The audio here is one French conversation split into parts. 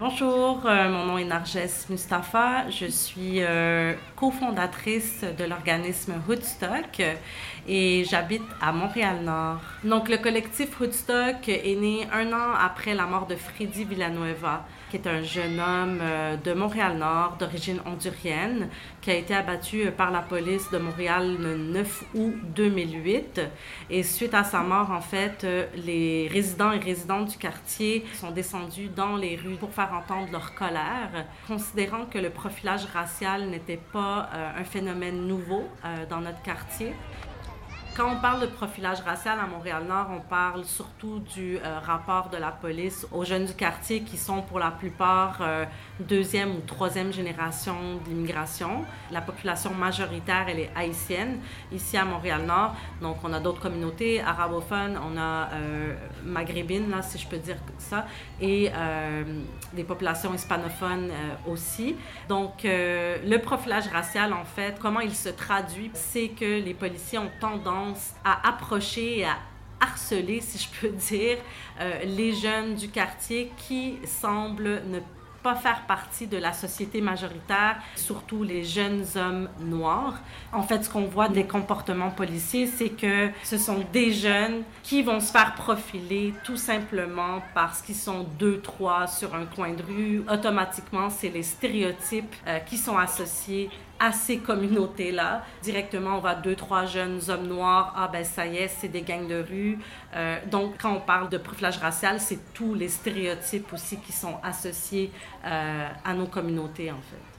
Bonjour, euh, mon nom est Narges Mustafa. Je suis euh, cofondatrice de l'organisme Hoodstock et j'habite à Montréal-Nord. Donc, le collectif Hoodstock est né un an après la mort de Freddy Villanueva qui est un jeune homme euh, de Montréal-Nord, d'origine hondurienne, qui a été abattu par la police de Montréal le 9 août 2008. Et suite à sa mort, en fait, les résidents et résidentes du quartier sont descendus dans les rues pour faire entendre leur colère, considérant que le profilage racial n'était pas un phénomène nouveau dans notre quartier. Quand on parle de profilage racial à Montréal-Nord, on parle surtout du euh, rapport de la police aux jeunes du quartier qui sont pour la plupart euh, deuxième ou troisième génération d'immigration. La population majoritaire, elle est haïtienne ici à Montréal-Nord. Donc, on a d'autres communautés arabophones, on a euh, maghrébines, là, si je peux dire ça, et des populations hispanophones aussi. Donc, le profilage racial, en fait, comment il se traduit, c'est que les policiers ont tendance à approcher, à harceler, si je peux dire, euh, les jeunes du quartier qui semblent ne pas faire partie de la société majoritaire, surtout les jeunes hommes noirs. En fait, ce qu'on voit des comportements policiers, c'est que ce sont des jeunes qui vont se faire profiler tout simplement parce qu'ils sont deux, trois sur un coin de rue. Automatiquement, c'est les stéréotypes euh, qui sont associés à ces communautés-là. Directement, on voit deux, trois jeunes hommes noirs. Ah, ben ça y est, c'est des gangs de rue. Euh, donc, quand on parle de profilage racial, c'est tous les stéréotypes aussi qui sont associés euh, à nos communautés, en fait.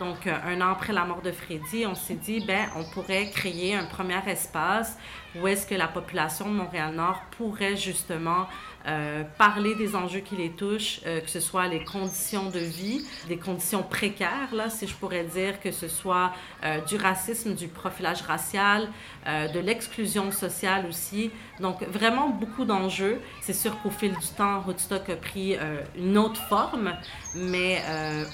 Donc, euh, un an après la mort de Freddy, on s'est dit, ben, on pourrait créer un premier espace où est-ce que la population de Montréal-Nord pourrait justement euh, parler des enjeux qui les touchent, euh, que ce soit les conditions de vie, des conditions précaires, là, si je pourrais dire, que ce soit euh, du racisme, du profilage racial, de l'exclusion sociale aussi. Donc, vraiment beaucoup d'enjeux. C'est sûr qu'au fil du temps, Woodstock a pris une autre forme, mais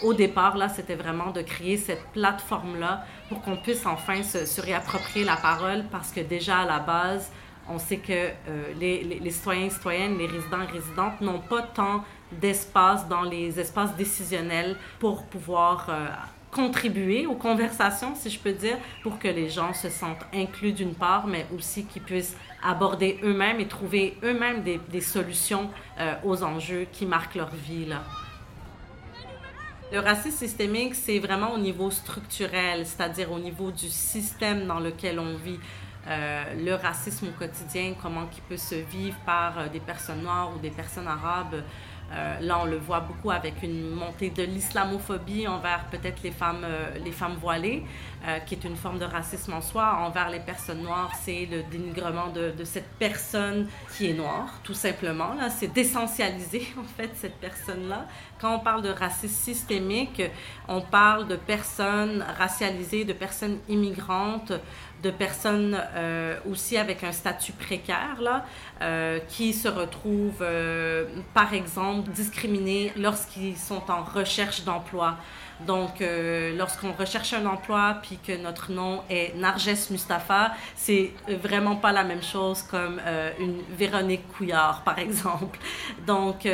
au départ, là, c'était vraiment de créer cette plateforme-là pour qu'on puisse enfin se réapproprier la parole parce que déjà à la base, on sait que euh, les, citoyens et citoyennes, les résidents et résidentes n'ont pas tant d'espace dans les espaces décisionnels pour pouvoir euh, contribuer aux conversations, si je peux dire, pour que les gens se sentent inclus d'une part, mais aussi qu'ils puissent aborder eux-mêmes et trouver eux-mêmes des, solutions euh, aux enjeux qui marquent leur vie. Le racisme systémique, c'est vraiment au niveau structurel, c'est-à-dire au niveau du système dans lequel on vit. Euh, le racisme au quotidien, comment il peut se vivre par euh, des personnes noires ou des personnes arabes. Euh, là, on le voit beaucoup avec une montée de l'islamophobie envers peut-être les femmes, les femmes voilées, qui est une forme de racisme en soi. Envers les personnes noires, c'est le dénigrement de, cette personne qui est noire, tout simplement. Là, c'est d'essentialiser en fait cette personne-là. Quand on parle de racisme systémique, on parle de personnes racialisées, de personnes immigrantes, de personnes euh, aussi avec un statut précaire, là, euh, qui se retrouvent, euh, par exemple, discriminés lorsqu'ils sont en recherche d'emploi. Donc, lorsqu'on recherche un emploi puis que notre nom est Narges Mustafa, c'est vraiment pas la même chose comme une Véronique Couillard, par exemple. Donc,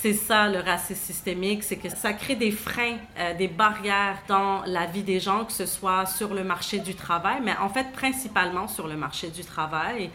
c'est ça le racisme systémique, c'est que ça crée des freins, euh, des barrières dans la vie des gens, que ce soit sur le marché du travail, mais en fait principalement sur le marché du travail.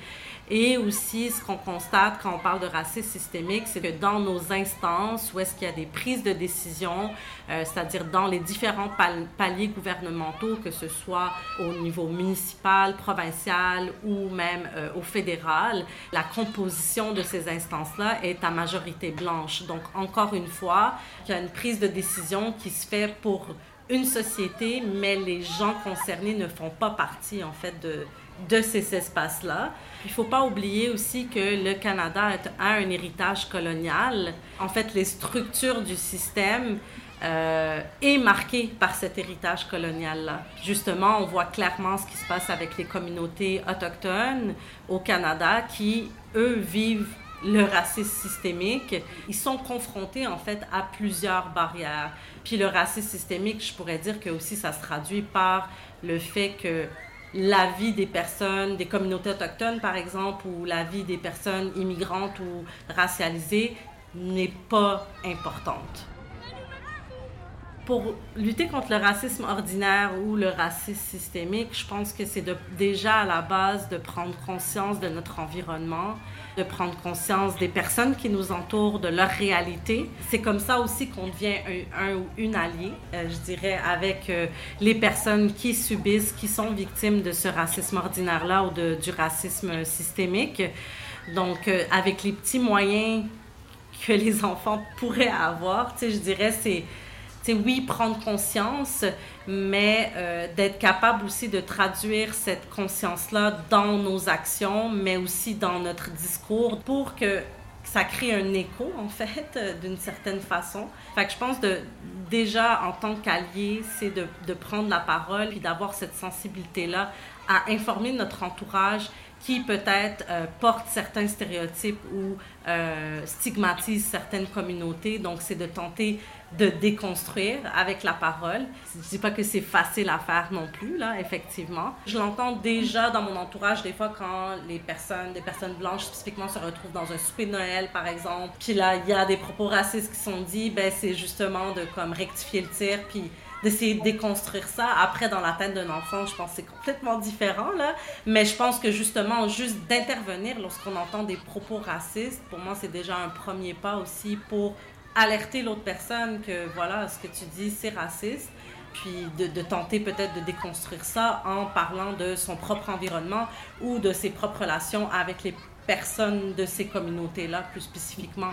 Et aussi, ce qu'on constate quand on parle de racisme systémique, c'est que dans nos instances, où est-ce qu'il y a des prises de décision, euh, c'est-à-dire dans les différents paliers gouvernementaux, que ce soit au niveau municipal, provincial ou même euh, au fédéral, la composition de ces instances-là est à majorité blanche. Donc, encore une fois, il y a une prise de décision qui se fait pour une société, mais les gens concernés ne font pas partie, en fait, de, de ces espaces-là. Il ne faut pas oublier aussi que le Canada a un héritage colonial. En fait, les structures du système euh, est par cet héritage colonial-là. Justement, on voit clairement ce qui se passe avec les communautés autochtones au Canada qui, eux, vivent le racisme systémique, ils sont confrontés en fait à plusieurs barrières. Puis le racisme systémique, je pourrais dire que aussi ça se traduit par le fait que la vie des personnes, des communautés autochtones par exemple, ou la vie des personnes immigrantes ou racialisées n'est pas importante pour lutter contre le racisme ordinaire ou le racisme systémique, je pense que c'est déjà à la base de prendre conscience de notre environnement, de prendre conscience des personnes qui nous entourent, de leur réalité. C'est comme ça aussi qu'on devient un, ou une allié, euh, je dirais, avec euh, les personnes qui subissent, qui sont victimes de ce racisme ordinaire-là ou du racisme systémique. Donc, euh, avec les petits moyens que les enfants pourraient avoir, tu sais, je dirais, c'est c'est oui, prendre conscience, mais euh, d'être capable aussi de traduire cette conscience-là dans nos actions, mais aussi dans notre discours pour que ça crée un écho, en fait, d'une certaine façon. Fait que je pense de, déjà, en tant qu'allié, c'est de, de, prendre la parole et d'avoir cette sensibilité-là à informer notre entourage qui peut-être euh, porte certains stéréotypes ou euh, stigmatise certaines communautés. Donc, c'est de tenter de déconstruire avec la parole. Je dis pas que c'est facile à faire non plus, là, effectivement. Je l'entends déjà dans mon entourage, des fois, quand les personnes, des personnes blanches spécifiquement se retrouvent dans un souper de Noël, par exemple, puis là, il y a des propos racistes qui sont dits, ben, c'est justement de, comme, rectifier le tir, puis d'essayer de déconstruire ça. Après, dans la tête d'un enfant, je pense que c'est complètement différent, là. Mais je pense que justement, juste d'intervenir lorsqu'on entend des propos racistes, pour moi, c'est déjà un premier pas aussi pour alerter l'autre personne que voilà, ce que tu dis, c'est raciste. Puis de, tenter peut-être de déconstruire ça en parlant de son propre environnement ou de ses propres relations avec les personnes de ces communautés-là, plus spécifiquement.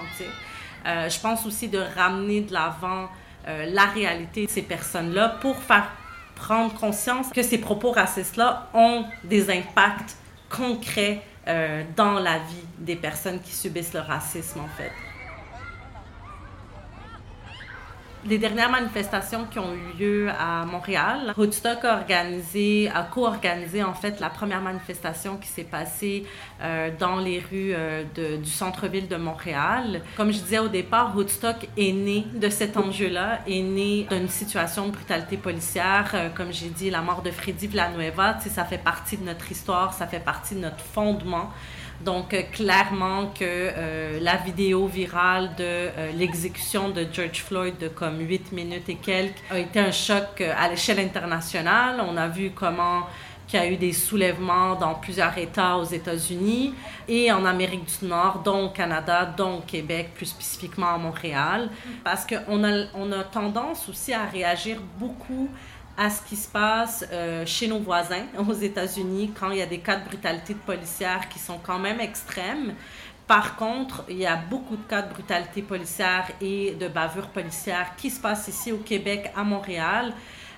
Euh, je pense aussi de ramener de l'avant la réalité de ces personnes-là pour faire prendre conscience que ces propos racistes-là ont des impacts concrets euh, dans la vie des personnes qui subissent le racisme, en fait. Les dernières manifestations qui ont eu lieu à Montréal, Woodstock a organisé, a co-organisé en fait la première manifestation qui s'est passée euh, dans les rues euh, du centre-ville de Montréal. Comme je disais au départ, Woodstock est né de cet enjeu-là, est né d'une situation de brutalité policière. Euh, comme j'ai dit, la mort de Freddy Villanueva, ça fait partie de notre histoire, ça fait partie de notre fondement. Donc, euh, clairement que euh, la vidéo virale de euh, l'exécution de George Floyd de comme 8 minutes et quelques a été un choc à l'échelle internationale. On a vu comment il y a eu des soulèvements dans plusieurs États aux États-Unis et en Amérique du Nord, dont au Canada, dont au Québec, plus spécifiquement à Montréal, parce qu'on a, on a tendance aussi à réagir beaucoup à ce qui se passe euh, chez nos voisins aux États-Unis quand il y a des cas de brutalité policière qui sont quand même extrêmes. Par contre, il y a beaucoup de cas de brutalité policière et de bavure policière qui se passent ici au Québec, à Montréal.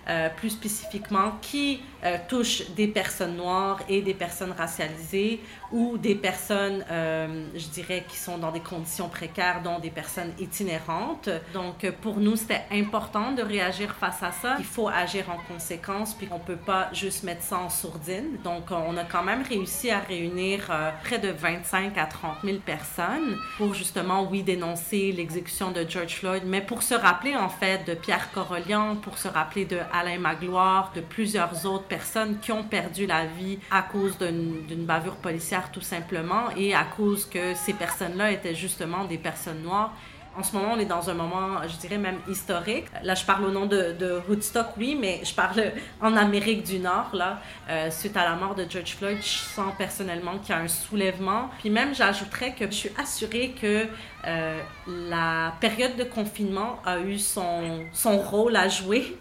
Euh, plus spécifiquement, qui euh, touche des personnes noires et des personnes racialisées ou des personnes, euh, je dirais, qui sont dans des conditions précaires, dont des personnes itinérantes. Donc, pour nous, c'était important de réagir face à ça. Il faut agir en conséquence, puis on ne peut pas juste mettre ça en sourdine. Donc, on a quand même réussi à réunir près de 25 à 30 000 personnes pour justement, oui, dénoncer l'exécution de George Floyd, mais pour se rappeler, en fait, de Pierre Corollian, pour se rappeler de Alain Magloire, de plusieurs autres personnes qui ont perdu la vie à cause d'une bavure policière tout simplement et à cause que ces personnes-là étaient justement des personnes noires en ce moment, on est dans un moment, je dirais même historique. Là, je parle au nom de, de Woodstock, oui, mais je parle en Amérique du Nord, là, euh, suite à la mort de George Floyd. Je sens personnellement qu'il y a un soulèvement. Puis même, j'ajouterais que je suis assurée que euh, la période de confinement a eu son, son rôle à jouer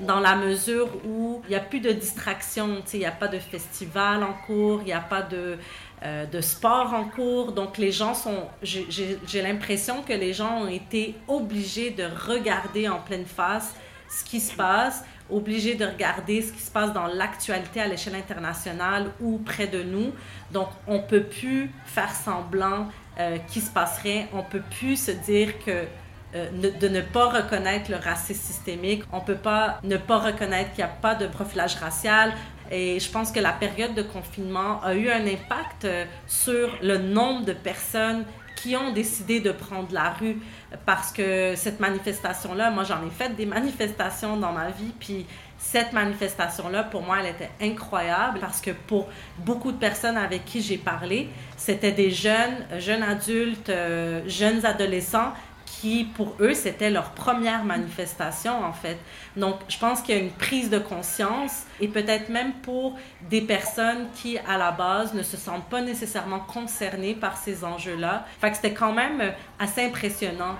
dans la mesure où il n'y a plus de distraction. Il n'y a pas de festival en cours, il n'y a pas de euh, de sport en cours. Donc les gens sont, j'ai l'impression que les gens ont été obligés de regarder en pleine face ce qui se passe, obligés de regarder ce qui se passe dans l'actualité à l'échelle internationale ou près de nous. Donc on peut plus faire semblant euh, qu'il se passerait, on peut plus se dire que euh, de ne pas reconnaître le racisme systémique. On ne peut pas ne pas reconnaître qu'il n'y a pas de profilage racial. Et je pense que la période de confinement a eu un impact euh, sur le nombre de personnes qui ont décidé de prendre la rue parce que cette manifestation-là, moi j'en ai fait des manifestations dans ma vie, puis cette manifestation-là, pour moi, elle était incroyable parce que pour beaucoup de personnes avec qui j'ai parlé, c'était des jeunes, jeunes adultes, euh, jeunes adolescents qui, pour eux, c'était leur première manifestation, en fait. Donc, je pense qu'il y a une prise de conscience et peut-être même pour des personnes qui, à la base, ne se sentent pas nécessairement concernées par ces enjeux-là. Fait que c'était quand même assez impressionnant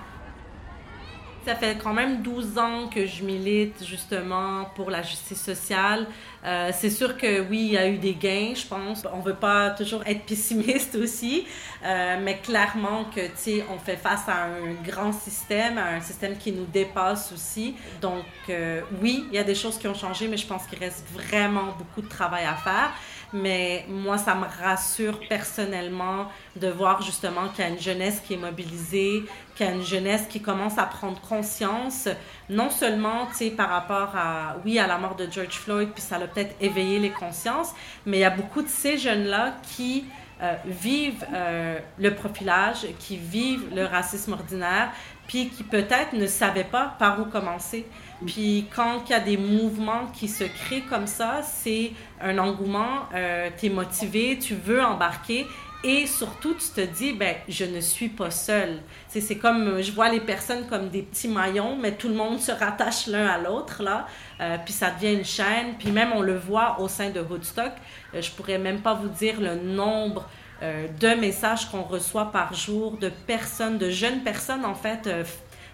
ça fait quand même 12 ans que je milite justement pour la justice sociale. Euh, c'est sûr que oui, il y a eu des gains, je pense. On veut pas toujours être pessimiste aussi, euh, mais clairement que, tu sais, on fait face à un grand système, à un système qui nous dépasse aussi. Donc, euh, oui, il y a des choses qui ont changé, mais je pense qu'il reste vraiment beaucoup de travail à faire. Mais moi, ça me rassure personnellement de voir justement qu'il y a une jeunesse qui est mobilisée, qu'il y a une jeunesse qui commence à prendre conscience, non seulement, tu sais, par rapport à, oui, à la mort de George Floyd, puis ça a peut-être éveillé les consciences, mais il y a beaucoup de ces jeunes-là qui euh, vivent euh, le profilage, qui vivent le racisme ordinaire, puis qui peut-être ne savaient pas par où commencer. Puis quand il y a des mouvements qui se créent comme ça, c'est un engouement, euh, tu es motivé, tu veux embarquer et surtout tu te dis, ben, je ne suis pas seule. C'est comme, je vois les personnes comme des petits maillons, mais tout le monde se rattache l'un à l'autre, là, euh, puis ça devient une chaîne, puis même on le voit au sein de Woodstock, euh, je pourrais même pas vous dire le nombre euh, de messages qu'on reçoit par jour de personnes, de jeunes personnes en fait, euh,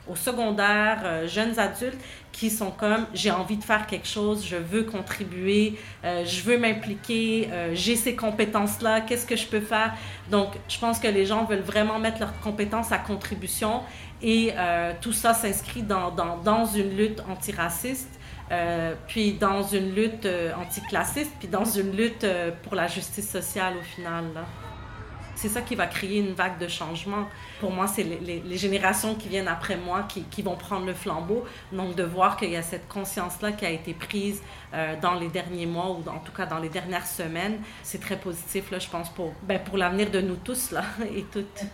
au secondaire, euh, jeunes adultes, qui sont comme j'ai envie de faire quelque chose, je veux contribuer, je veux m'impliquer, j'ai ces compétences-là, qu'est-ce que je peux faire? Donc, je pense que les gens veulent vraiment mettre leurs compétences à contribution et tout ça s'inscrit dans, dans, dans, une lutte antiraciste. Euh, puis dans une lutte anticlassiste, puis dans une lutte pour la justice sociale au final c'est ça qui va créer une vague de changement. Pour moi, c'est les, générations qui viennent après moi qui, vont prendre le flambeau. Donc, de voir qu'il y a cette conscience-là qui a été prise euh, dans les derniers mois ou en tout cas dans les dernières semaines, c'est très positif, là, je pense, pour, ben, l'avenir de nous tous et toutes.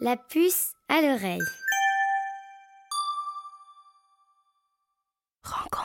La puce à l'oreille. Rencontre.